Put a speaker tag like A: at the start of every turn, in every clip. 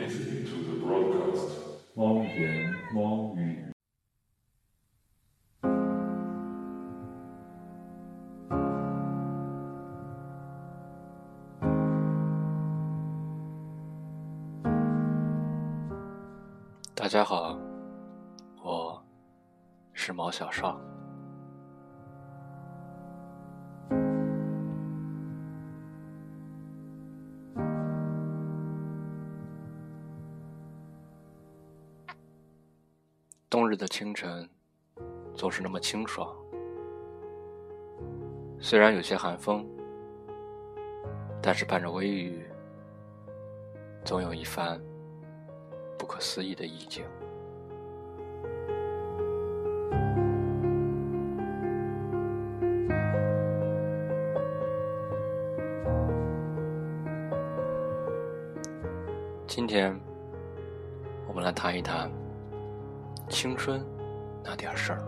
A: listening to the broadcast.
B: 猫言猫语。
C: 大家好，我是毛小少。日的清晨总是那么清爽，虽然有些寒风，但是伴着微雨，总有一番不可思议的意境。今天，我们来谈一谈。青春那点事儿。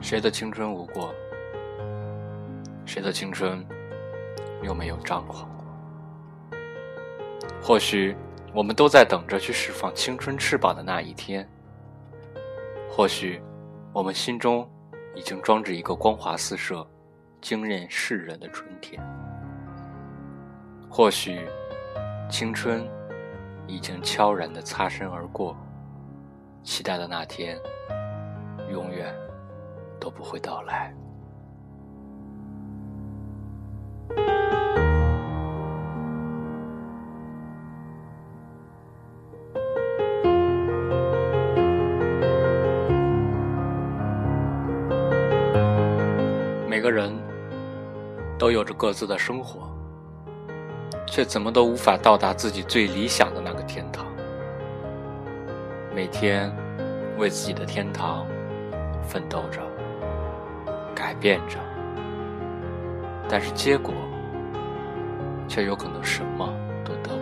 C: 谁的青春无过？谁的青春又没有张狂？或许我们都在等着去释放青春翅膀的那一天。或许我们心中已经装着一个光华四射、惊艳世人的春天。或许青春已经悄然地擦身而过，期待的那天永远都不会到来。个人都有着各自的生活，却怎么都无法到达自己最理想的那个天堂。每天为自己的天堂奋斗着，改变着，但是结果却有可能什么都得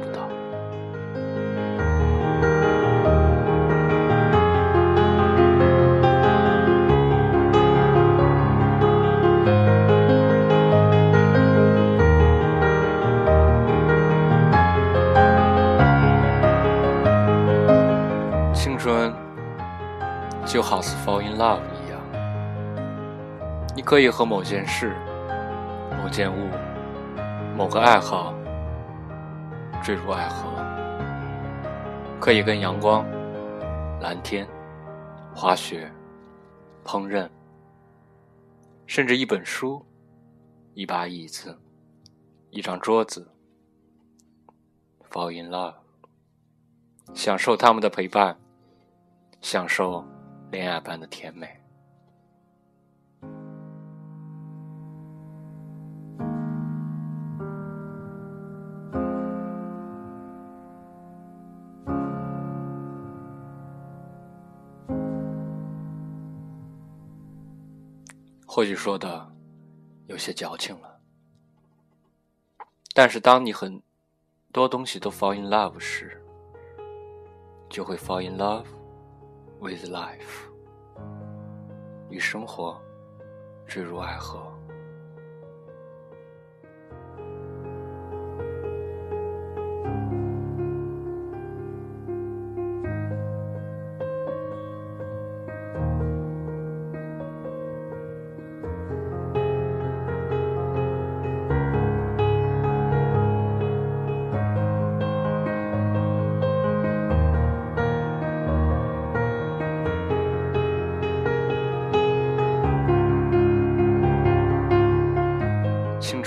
C: 就好似 fall in love 一样，你可以和某件事、某件物、某个爱好坠入爱河，可以跟阳光、蓝天、滑雪、烹饪，甚至一本书、一把椅子、一张桌子 fall in love，享受他们的陪伴，享受。恋爱般的甜美。或许说的有些矫情了，但是当你很多东西都 fall in love 时，就会 fall in love。With life，与生活坠入爱河。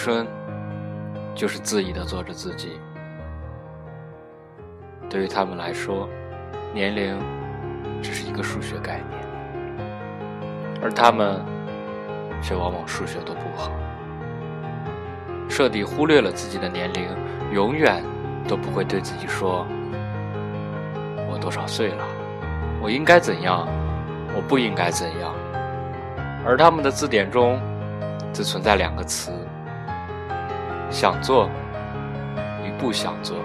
C: 春，就是恣意的做着自己。对于他们来说，年龄只是一个数学概念，而他们却往往数学都不好，彻底忽略了自己的年龄，永远都不会对自己说：“我多少岁了？我应该怎样？
D: 我不应该怎样，而他们的字典中只存在两个词：想做与不想做。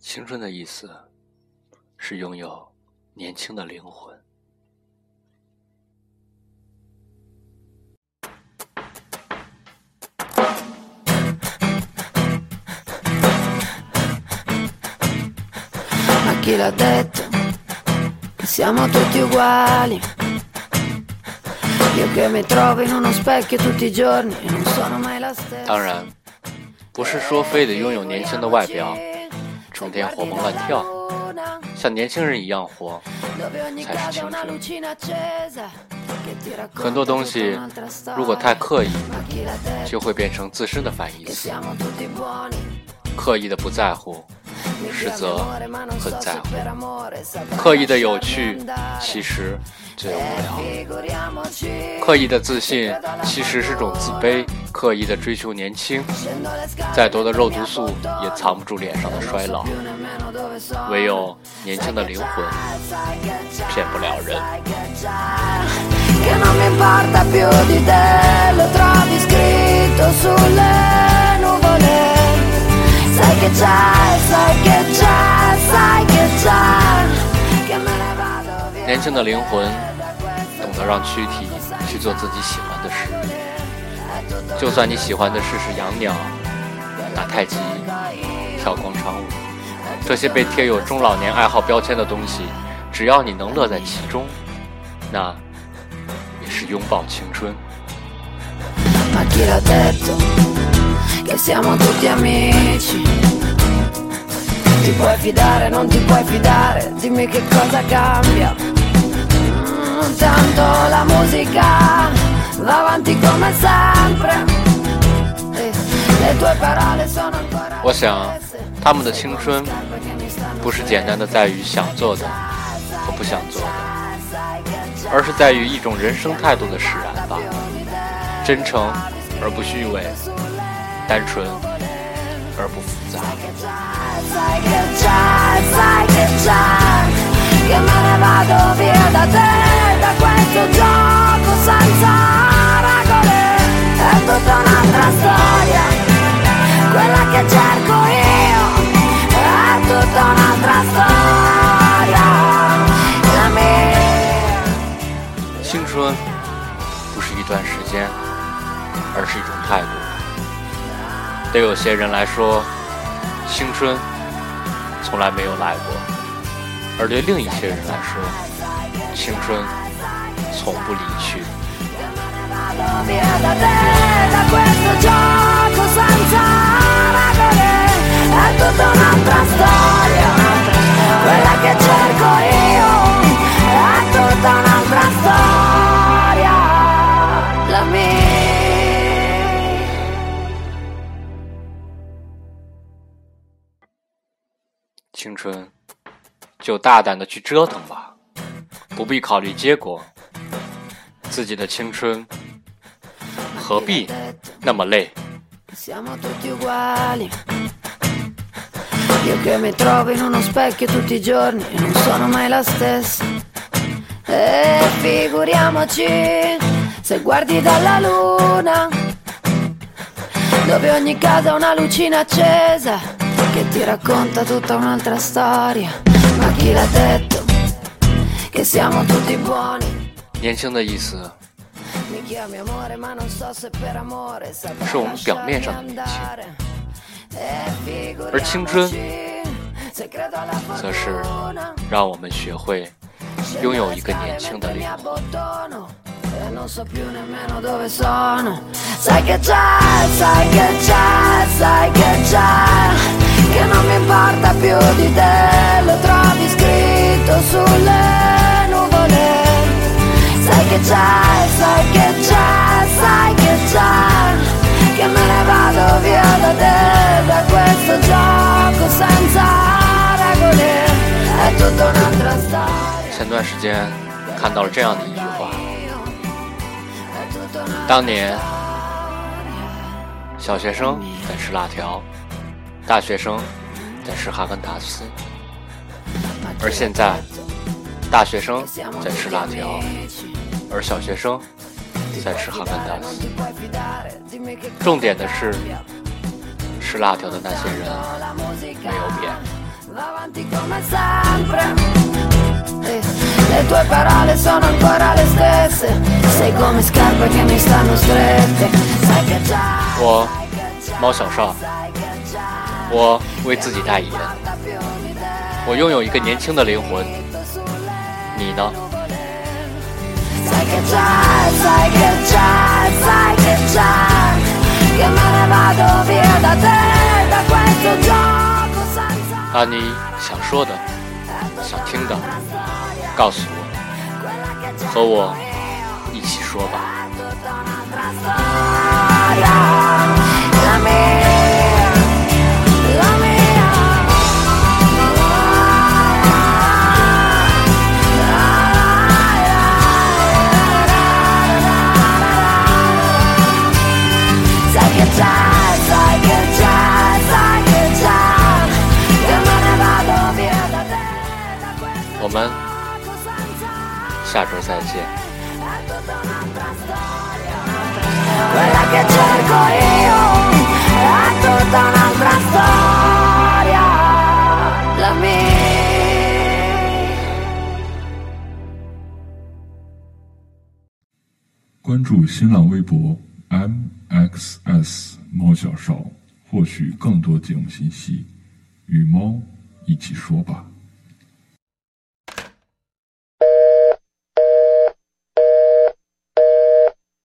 D: 青春的意思是拥有年轻的灵魂。当然，不是说非得拥有年轻的外表。整天活蹦乱跳，像年轻人一样活，才是青春。很多东西如果太刻意，就会变成自身的反义词。刻意的不在乎，实则很在乎；刻意的有趣，其实最无聊；刻意的自信，其实是种自卑；刻意的追求年轻，再多的肉毒素也藏不住脸上的衰老。唯有年轻的灵魂，骗不了人。年轻的灵魂懂得让躯体去做自己喜欢的事，就算你喜欢的事是养鸟、打太极、跳广场舞，这些被贴有中老年爱好标签的东西，只要你能乐在其中，那也是拥抱青春。che siamo tutti amici. Ti puoi fidare, non ti puoi fidare, dimmi che cosa cambia. Mm, tanto la musica va avanti come sempre. E le tue parole sono ancora. 我想，他们的青春不是简单的在于想做的和不想做的，而是在于一种人生态度的使然吧，真诚而不虚伪。单纯而不复杂。青春不是一段时间，而是一种态度。对有些人来说，青春从来没有来过；而对另一些人来说，青春从不离去。青春，就大胆的去折腾吧，不必考虑结果。自己的青春，何必那么累？che ti racconta tutta un'altra storia. Ma chi l'ha detto che siamo tutti buoni? 年轻的意思是我们表面上的年轻，而青春
C: 则是让我们学会拥有一个年轻的灵魂。
D: E non so più nemmeno dove sono Sai che c'è, sai che c'è, sai che c'è Che non mi importa più di te Lo trovi scritto sulle nuvole Sai che c'è, sai che c'è, sai che c'è Che me ne vado via da te Da questo gioco senza regole È tutta un'altra storia
C: 前段时间看到了这样的一句话：当年小学生在吃辣条，大学生在吃哈根达斯，而现在大学生在吃辣条，而小学生在吃哈根达斯。重点的是吃辣条的那些人没有变。我，猫小少。我为自己代言，我拥有一个年轻的灵魂。你呢？把你想说的、想听的告诉我，和我一起说吧。下周再见。
B: 关注新浪微博 mxs 猫小少获取更多节目信息与猫一起说吧。